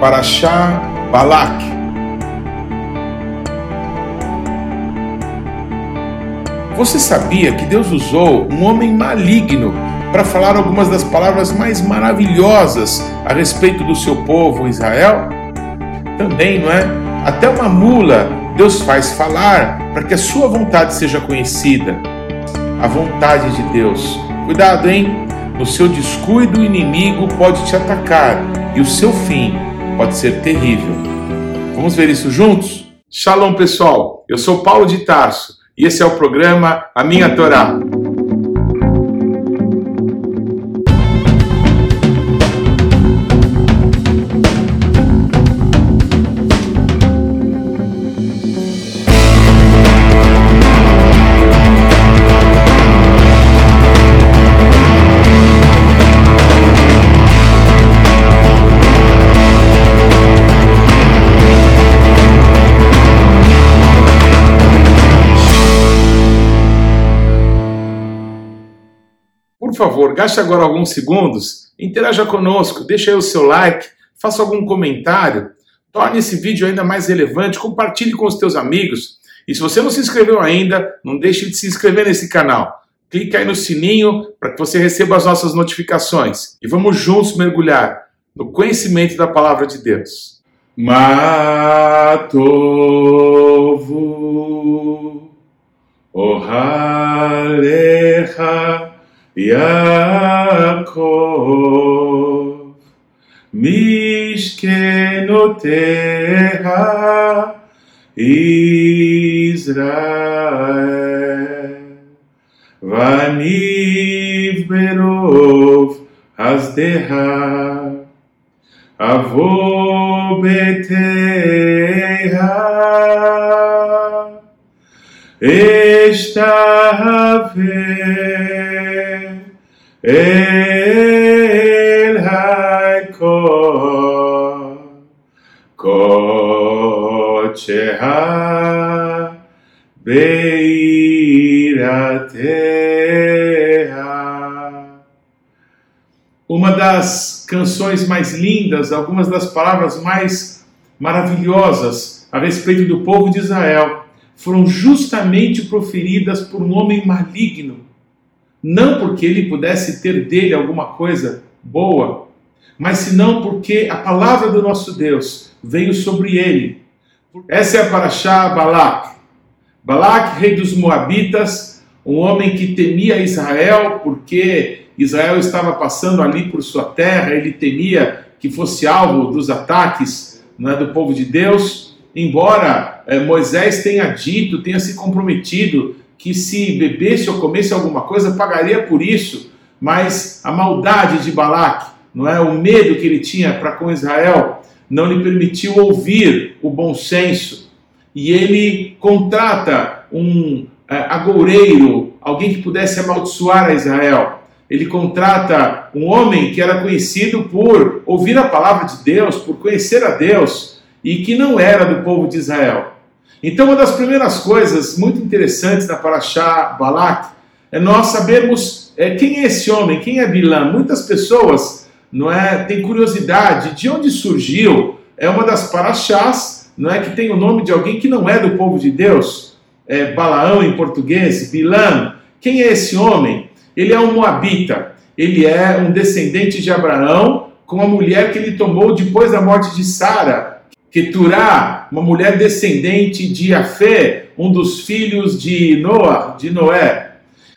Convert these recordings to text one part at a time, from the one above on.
Parashá Balak. Você sabia que Deus usou um homem maligno para falar algumas das palavras mais maravilhosas a respeito do seu povo Israel? Também, não é? Até uma mula Deus faz falar para que a sua vontade seja conhecida. A vontade de Deus. Cuidado, hein? No seu descuido, o inimigo pode te atacar e o seu fim pode ser terrível. Vamos ver isso juntos? Shalom, pessoal. Eu sou Paulo de Tarso e esse é o programa A Minha Torá. Favor, gaste agora alguns segundos, interaja conosco, deixe aí o seu like, faça algum comentário, torne esse vídeo ainda mais relevante, compartilhe com os teus amigos. E se você não se inscreveu ainda, não deixe de se inscrever nesse canal. Clique aí no sininho para que você receba as nossas notificações. E vamos juntos mergulhar no conhecimento da palavra de Deus. Matovu Ohalecha Yaakov Mishkenoteha Israel. Vaniv Berov Hasdeha Avo Beteha Haikor Kocheha Beirateha Uma das canções mais lindas, algumas das palavras mais maravilhosas a respeito do povo de Israel foram justamente proferidas por um homem maligno. Não porque ele pudesse ter dele alguma coisa boa, mas senão porque a palavra do nosso Deus veio sobre ele. Essa é a Paraxá Balak. Rei dos Moabitas, um homem que temia Israel porque Israel estava passando ali por sua terra, ele temia que fosse alvo dos ataques né, do povo de Deus. Embora eh, Moisés tenha dito, tenha se comprometido que se bebesse ou comesse alguma coisa pagaria por isso, mas a maldade de Balaque, não é, o medo que ele tinha para com Israel, não lhe permitiu ouvir o bom senso. E ele contrata um é, agoureiro, alguém que pudesse amaldiçoar a Israel. Ele contrata um homem que era conhecido por ouvir a palavra de Deus, por conhecer a Deus, e que não era do povo de Israel. Então, uma das primeiras coisas muito interessantes da Paraxá Balak é nós sabermos é, quem é esse homem, quem é Bilam. Muitas pessoas não é, têm curiosidade de onde surgiu. É uma das Paraxás não é, que tem o nome de alguém que não é do povo de Deus. É, Balaão em português, Bilam. Quem é esse homem? Ele é um moabita. Ele é um descendente de Abraão com a mulher que ele tomou depois da morte de Sara, Keturá, uma mulher descendente de Afé, um dos filhos de de Noé.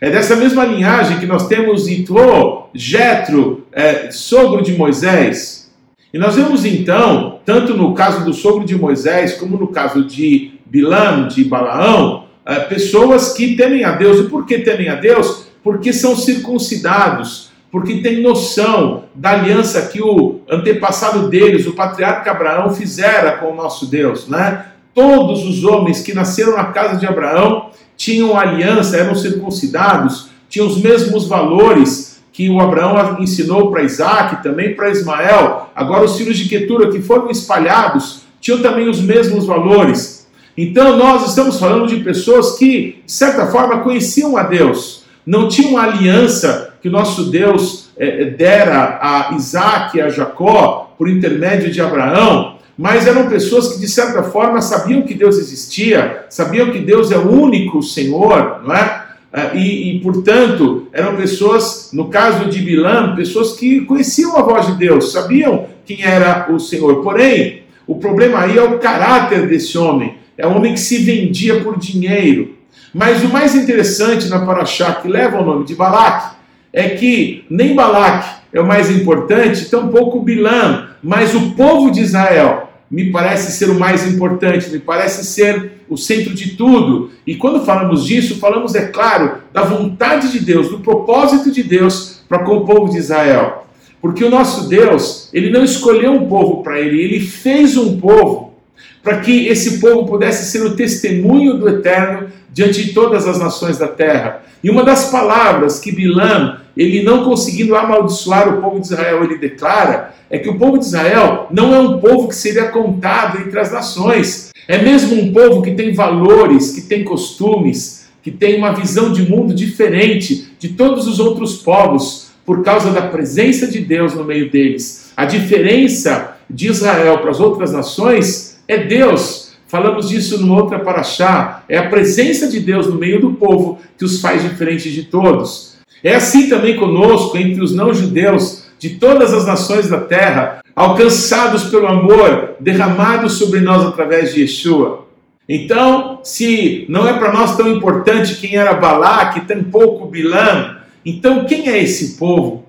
É dessa mesma linhagem que nós temos Itro, Jetro, é, sogro de Moisés. E nós vemos então, tanto no caso do sogro de Moisés, como no caso de Bilam, de Balaão, é, pessoas que temem a Deus. E por que temem a Deus? Porque são circuncidados, porque tem noção da aliança que o antepassado deles, o patriarca Abraão, fizera com o nosso Deus, né? Todos os homens que nasceram na casa de Abraão tinham aliança, eram circuncidados, tinham os mesmos valores que o Abraão ensinou para Isaac, também para Ismael. Agora, os filhos de Quetura que foram espalhados tinham também os mesmos valores. Então, nós estamos falando de pessoas que, de certa forma, conheciam a Deus, não tinham aliança que nosso Deus é, dera a Isaac e a Jacó por intermédio de Abraão, mas eram pessoas que de certa forma sabiam que Deus existia, sabiam que Deus é o único Senhor, não é? É, e, e, portanto, eram pessoas, no caso de Bilam, pessoas que conheciam a voz de Deus, sabiam quem era o Senhor. Porém, o problema aí é o caráter desse homem. É um homem que se vendia por dinheiro. Mas o mais interessante na Paraxá, que leva o nome de Balaque, é que nem Balaque é o mais importante, tampouco Bilam, mas o povo de Israel me parece ser o mais importante, me parece ser o centro de tudo. E quando falamos disso, falamos, é claro, da vontade de Deus, do propósito de Deus para com o povo de Israel. Porque o nosso Deus, ele não escolheu um povo para ele, ele fez um povo para que esse povo pudesse ser o testemunho do eterno diante de todas as nações da terra. E uma das palavras que Bilam, ele não conseguindo amaldiçoar o povo de Israel, ele declara, é que o povo de Israel não é um povo que seria contado entre as nações. É mesmo um povo que tem valores, que tem costumes, que tem uma visão de mundo diferente de todos os outros povos, por causa da presença de Deus no meio deles. A diferença de Israel para as outras nações é Deus. Falamos disso numa outra paraxá. É a presença de Deus no meio do povo que os faz diferentes de todos. É assim também conosco, entre os não-judeus de todas as nações da terra, alcançados pelo amor derramado sobre nós através de Yeshua. Então, se não é para nós tão importante quem era Balaque, tampouco Bilam, então quem é esse povo?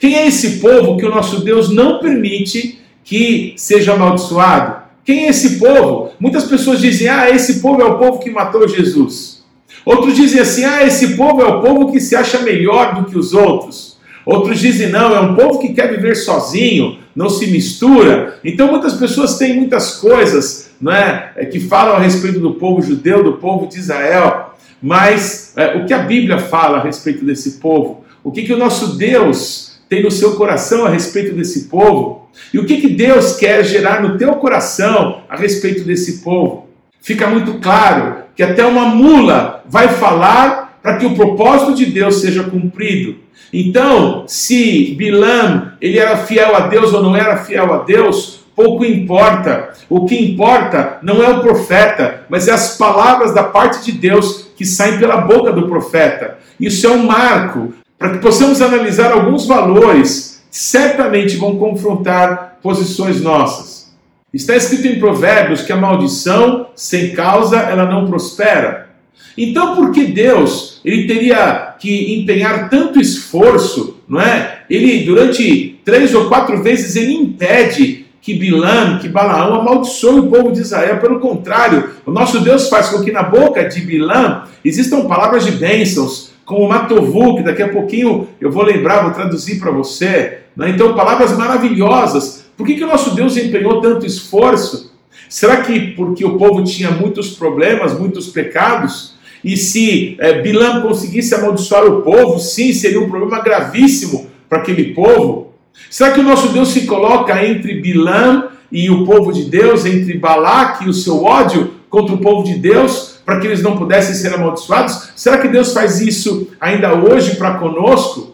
Quem é esse povo que o nosso Deus não permite que seja amaldiçoado? Quem é esse povo? Muitas pessoas dizem: ah, esse povo é o povo que matou Jesus. Outros dizem assim: ah, esse povo é o povo que se acha melhor do que os outros. Outros dizem: não, é um povo que quer viver sozinho, não se mistura. Então muitas pessoas têm muitas coisas né, que falam a respeito do povo judeu, do povo de Israel, mas é, o que a Bíblia fala a respeito desse povo? O que, que o nosso Deus tem no seu coração a respeito desse povo? E o que, que Deus quer gerar no teu coração a respeito desse povo? Fica muito claro que até uma mula vai falar para que o propósito de Deus seja cumprido. Então, se Bilam ele era fiel a Deus ou não era fiel a Deus, pouco importa. O que importa não é o profeta, mas é as palavras da parte de Deus que saem pela boca do profeta. Isso é um marco para que possamos analisar alguns valores que certamente vão confrontar posições nossas. Está escrito em Provérbios que a maldição sem causa ela não prospera. Então, por que Deus ele teria que empenhar tanto esforço, não é? Ele durante três ou quatro vezes ele impede que Bilam, que Balaão amaldiçoe o povo de Israel. Pelo contrário, o nosso Deus faz com que na boca de Bilam existam palavras de bênçãos, como Matovu, que daqui a pouquinho eu vou lembrar, vou traduzir para você. Né? Então, palavras maravilhosas. Por que, que o nosso Deus empenhou tanto esforço? Será que porque o povo tinha muitos problemas, muitos pecados? E se é, Bilam conseguisse amaldiçoar o povo, sim, seria um problema gravíssimo para aquele povo. Será que o nosso Deus se coloca entre Bilam e o povo de Deus, entre Balaque e o seu ódio contra o povo de Deus, para que eles não pudessem ser amaldiçoados? Será que Deus faz isso ainda hoje para conosco?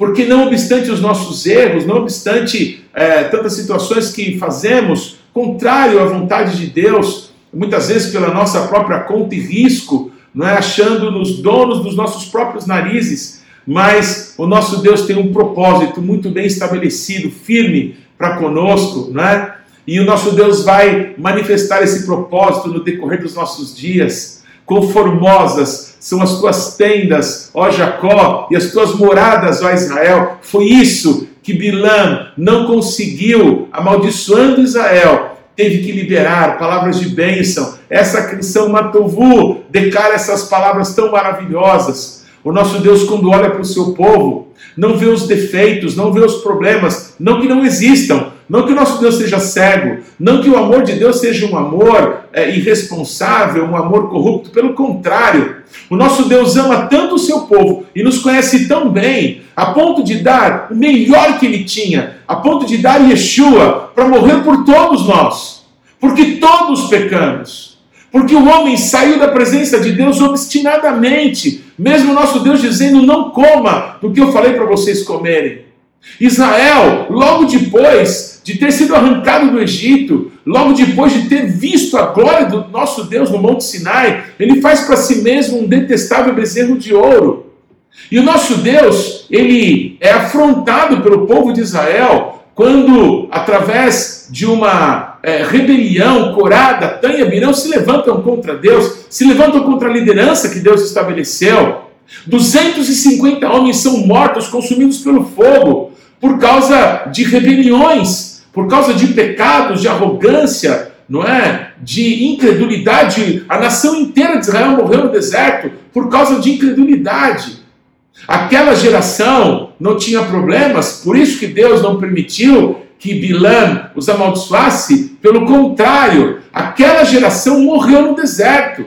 Porque não obstante os nossos erros, não obstante é, tantas situações que fazemos contrário à vontade de Deus, muitas vezes pela nossa própria conta e risco, não é achando-nos donos dos nossos próprios narizes, mas o nosso Deus tem um propósito muito bem estabelecido, firme para conosco, não é? E o nosso Deus vai manifestar esse propósito no decorrer dos nossos dias. Quão formosas são as tuas tendas, ó Jacó, e as tuas moradas, ó Israel. Foi isso que Bilã não conseguiu, amaldiçoando Israel, teve que liberar palavras de bênção. Essa canção Matovu declara essas palavras tão maravilhosas. O nosso Deus, quando olha para o seu povo, não vê os defeitos, não vê os problemas, não que não existam, não que o nosso Deus seja cego, não que o amor de Deus seja um amor é, irresponsável, um amor corrupto, pelo contrário, o nosso Deus ama tanto o seu povo e nos conhece tão bem, a ponto de dar o melhor que ele tinha, a ponto de dar Yeshua para morrer por todos nós, porque todos pecamos. Porque o homem saiu da presença de Deus obstinadamente, mesmo nosso Deus dizendo: não coma do que eu falei para vocês comerem. Israel, logo depois de ter sido arrancado do Egito, logo depois de ter visto a glória do nosso Deus no Monte Sinai, ele faz para si mesmo um detestável bezerro de ouro. E o nosso Deus, ele é afrontado pelo povo de Israel quando, através de uma é, rebelião, Corá, Datã e se levantam contra Deus, se levantam contra a liderança que Deus estabeleceu. 250 homens são mortos, consumidos pelo fogo, por causa de rebeliões, por causa de pecados, de arrogância, não é? De incredulidade. A nação inteira de Israel morreu no deserto por causa de incredulidade. Aquela geração não tinha problemas, por isso que Deus não permitiu que Bilã os amaldiçoasse. Pelo contrário, aquela geração morreu no deserto.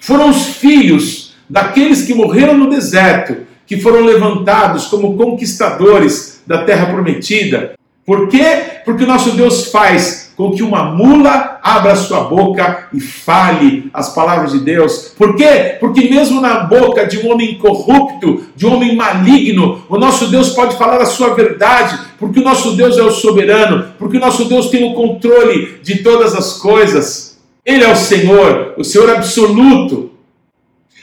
Foram os filhos daqueles que morreram no deserto que foram levantados como conquistadores da terra prometida. Por quê? Porque o nosso Deus faz com que uma mula abra sua boca e fale as palavras de Deus. Por quê? Porque mesmo na boca de um homem corrupto, de um homem maligno, o nosso Deus pode falar a sua verdade, porque o nosso Deus é o soberano, porque o nosso Deus tem o controle de todas as coisas. Ele é o Senhor, o Senhor absoluto.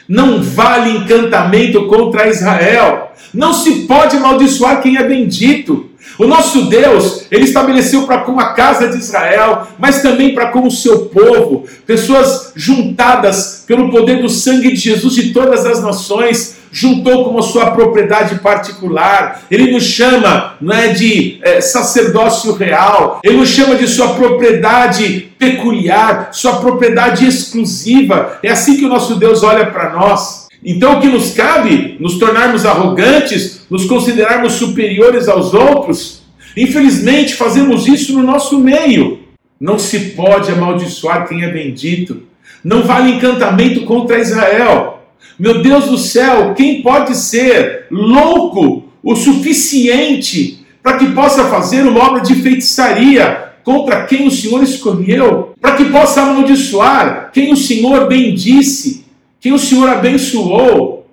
Não vale encantamento contra Israel. Não se pode amaldiçoar quem é bendito. O nosso Deus, ele estabeleceu para com a casa de Israel, mas também para com o seu povo, pessoas juntadas pelo poder do sangue de Jesus de todas as nações, juntou como sua propriedade particular. Ele nos chama não é, de é, sacerdócio real, ele nos chama de sua propriedade peculiar, sua propriedade exclusiva. É assim que o nosso Deus olha para nós. Então, o que nos cabe? Nos tornarmos arrogantes, nos considerarmos superiores aos outros? Infelizmente, fazemos isso no nosso meio. Não se pode amaldiçoar quem é bendito. Não vale encantamento contra Israel. Meu Deus do céu, quem pode ser louco o suficiente para que possa fazer uma obra de feitiçaria contra quem o Senhor escolheu? Para que possa amaldiçoar quem o Senhor bendisse? Que o Senhor abençoou.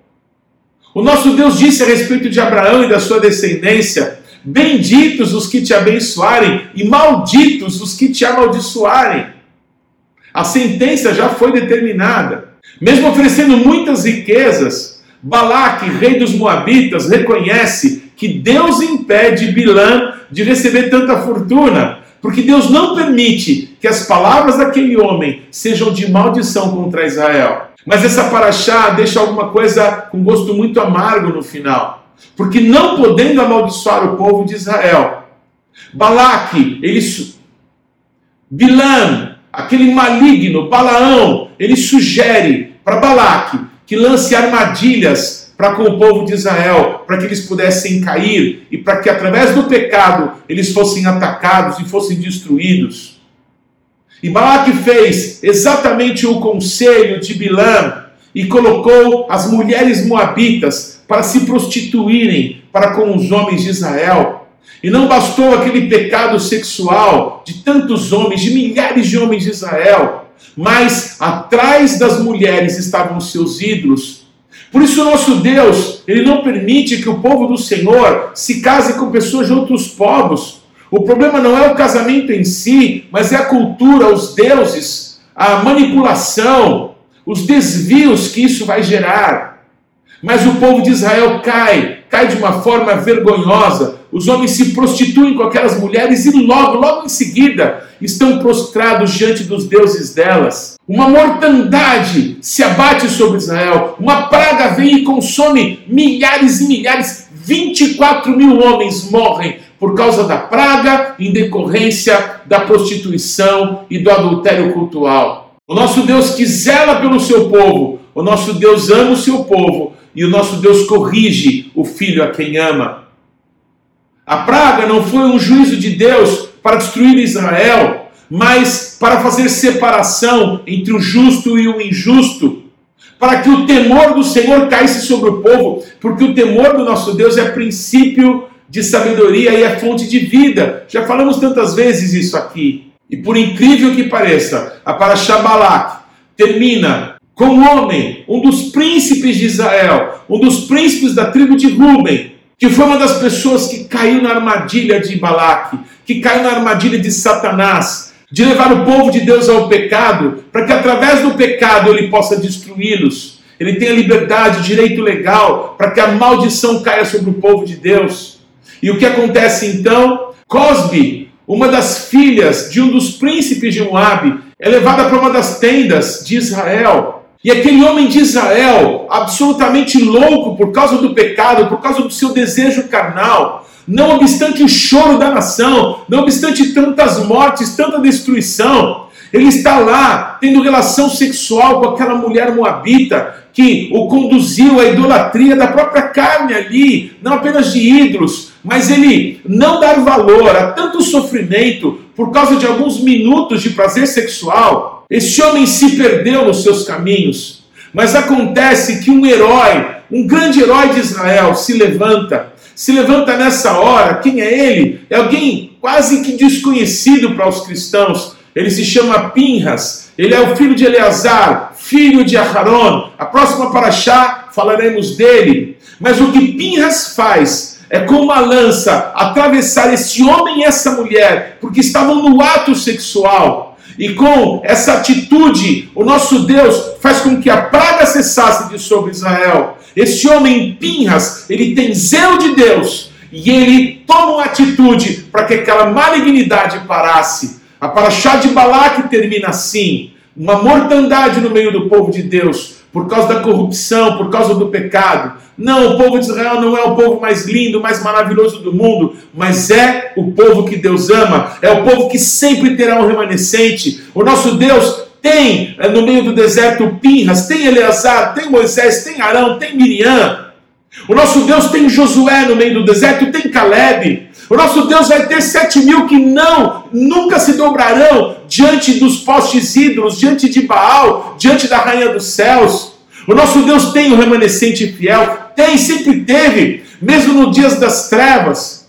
O nosso Deus disse a respeito de Abraão e da sua descendência: Benditos os que te abençoarem, e malditos os que te amaldiçoarem. A sentença já foi determinada. Mesmo oferecendo muitas riquezas, Balaque, rei dos Moabitas, reconhece que Deus impede Bilã de receber tanta fortuna, porque Deus não permite que as palavras daquele homem sejam de maldição contra Israel. Mas essa paraxá deixa alguma coisa com gosto muito amargo no final. Porque não podendo amaldiçoar o povo de Israel, Balaque, ele, Bilam, aquele maligno, Balaão, ele sugere para Balaque que lance armadilhas para com o povo de Israel, para que eles pudessem cair e para que através do pecado eles fossem atacados e fossem destruídos. E Balaque fez exatamente o conselho de Bilã e colocou as mulheres moabitas para se prostituírem para com os homens de Israel. E não bastou aquele pecado sexual de tantos homens, de milhares de homens de Israel, mas atrás das mulheres estavam seus ídolos. Por isso, nosso Deus, Ele não permite que o povo do Senhor se case com pessoas de outros povos. O problema não é o casamento em si, mas é a cultura, os deuses, a manipulação, os desvios que isso vai gerar. Mas o povo de Israel cai, cai de uma forma vergonhosa. Os homens se prostituem com aquelas mulheres e logo, logo em seguida, estão prostrados diante dos deuses delas. Uma mortandade se abate sobre Israel. Uma praga vem e consome milhares e milhares. 24 mil homens morrem por causa da praga em decorrência da prostituição e do adultério cultural. O nosso Deus que zela pelo seu povo, o nosso Deus ama o seu povo e o nosso Deus corrige o filho a quem ama. A praga não foi um juízo de Deus para destruir Israel, mas para fazer separação entre o justo e o injusto, para que o temor do Senhor caísse sobre o povo, porque o temor do nosso Deus é princípio de sabedoria e é fonte de vida. Já falamos tantas vezes isso aqui. E por incrível que pareça, a Paraxá Balak termina com um homem, um dos príncipes de Israel, um dos príncipes da tribo de Ruben, que foi uma das pessoas que caiu na armadilha de Balaque, que caiu na armadilha de Satanás, de levar o povo de Deus ao pecado, para que através do pecado ele possa destruí-los. Ele tenha liberdade, direito legal, para que a maldição caia sobre o povo de Deus. E o que acontece então? Cosbe, uma das filhas de um dos príncipes de Moabe, é levada para uma das tendas de Israel. E aquele homem de Israel, absolutamente louco por causa do pecado, por causa do seu desejo carnal, não obstante o choro da nação, não obstante tantas mortes, tanta destruição, ele está lá tendo relação sexual com aquela mulher moabita que o conduziu à idolatria da própria carne ali, não apenas de ídolos, mas ele não dar valor a tanto sofrimento por causa de alguns minutos de prazer sexual. Esse homem se perdeu nos seus caminhos. Mas acontece que um herói, um grande herói de Israel, se levanta se levanta nessa hora. Quem é ele? É alguém quase que desconhecido para os cristãos. Ele se chama Pinhas. Ele é o filho de Eleazar, filho de Aharon. A próxima paraxá falaremos dele. Mas o que Pinhas faz é com uma lança atravessar esse homem e essa mulher, porque estavam no ato sexual. E com essa atitude, o nosso Deus faz com que a praga cessasse de sobre Israel. Esse homem Pinhas, ele tem zelo de Deus e ele toma uma atitude para que aquela malignidade parasse. A paraxá de Balaque termina assim: uma mortandade no meio do povo de Deus, por causa da corrupção, por causa do pecado. Não, o povo de Israel não é o povo mais lindo, mais maravilhoso do mundo, mas é o povo que Deus ama, é o povo que sempre terá um remanescente. O nosso Deus tem eh, no meio do deserto Pinhas, tem Eleazar, tem Moisés, tem Arão, tem Miriam. O nosso Deus tem Josué no meio do deserto, tem Caleb. O nosso Deus vai ter sete mil que não, nunca se dobrarão diante dos postes ídolos, diante de Baal, diante da rainha dos céus. O nosso Deus tem o remanescente fiel, tem, sempre teve, mesmo nos dias das trevas,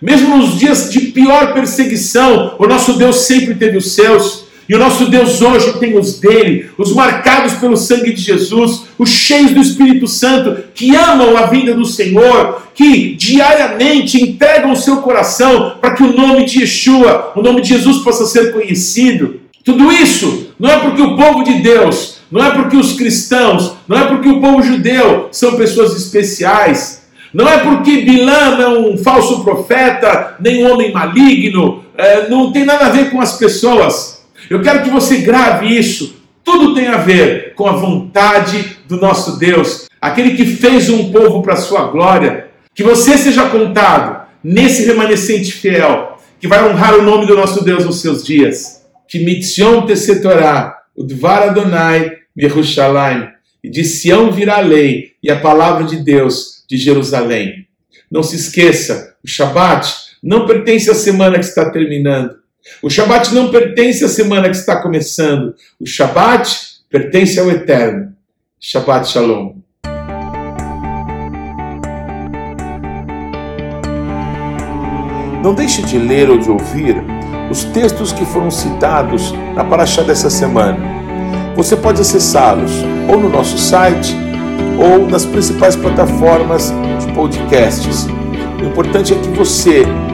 mesmo nos dias de pior perseguição, o nosso Deus sempre teve os seus. E o nosso Deus hoje tem os dele, os marcados pelo sangue de Jesus, os cheios do Espírito Santo, que amam a vinda do Senhor, que diariamente entregam o seu coração para que o nome de Yeshua, o nome de Jesus possa ser conhecido. Tudo isso não é porque o povo de Deus, não é porque os cristãos, não é porque o povo judeu são pessoas especiais, não é porque Bilam é um falso profeta, nem um homem maligno, é, não tem nada a ver com as pessoas. Eu quero que você grave isso. Tudo tem a ver com a vontade do nosso Deus, aquele que fez um povo para a sua glória. Que você seja contado nesse remanescente fiel, que vai honrar o nome do nosso Deus nos seus dias. Que mitzion tesetorá, o dvar Adonai, Yerushalayim. E de Sião virá a lei e a palavra de Deus de Jerusalém. Não se esqueça, o Shabat não pertence à semana que está terminando. O Shabat não pertence à semana que está começando. O Shabat pertence ao Eterno. Shabbat Shalom. Não deixe de ler ou de ouvir os textos que foram citados na Paraxá dessa semana. Você pode acessá-los ou no nosso site ou nas principais plataformas de podcasts. O importante é que você,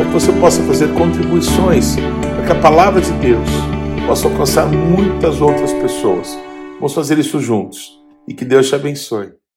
para que você possa fazer contribuições para que a palavra de Deus possa alcançar muitas outras pessoas. Vamos fazer isso juntos e que Deus te abençoe.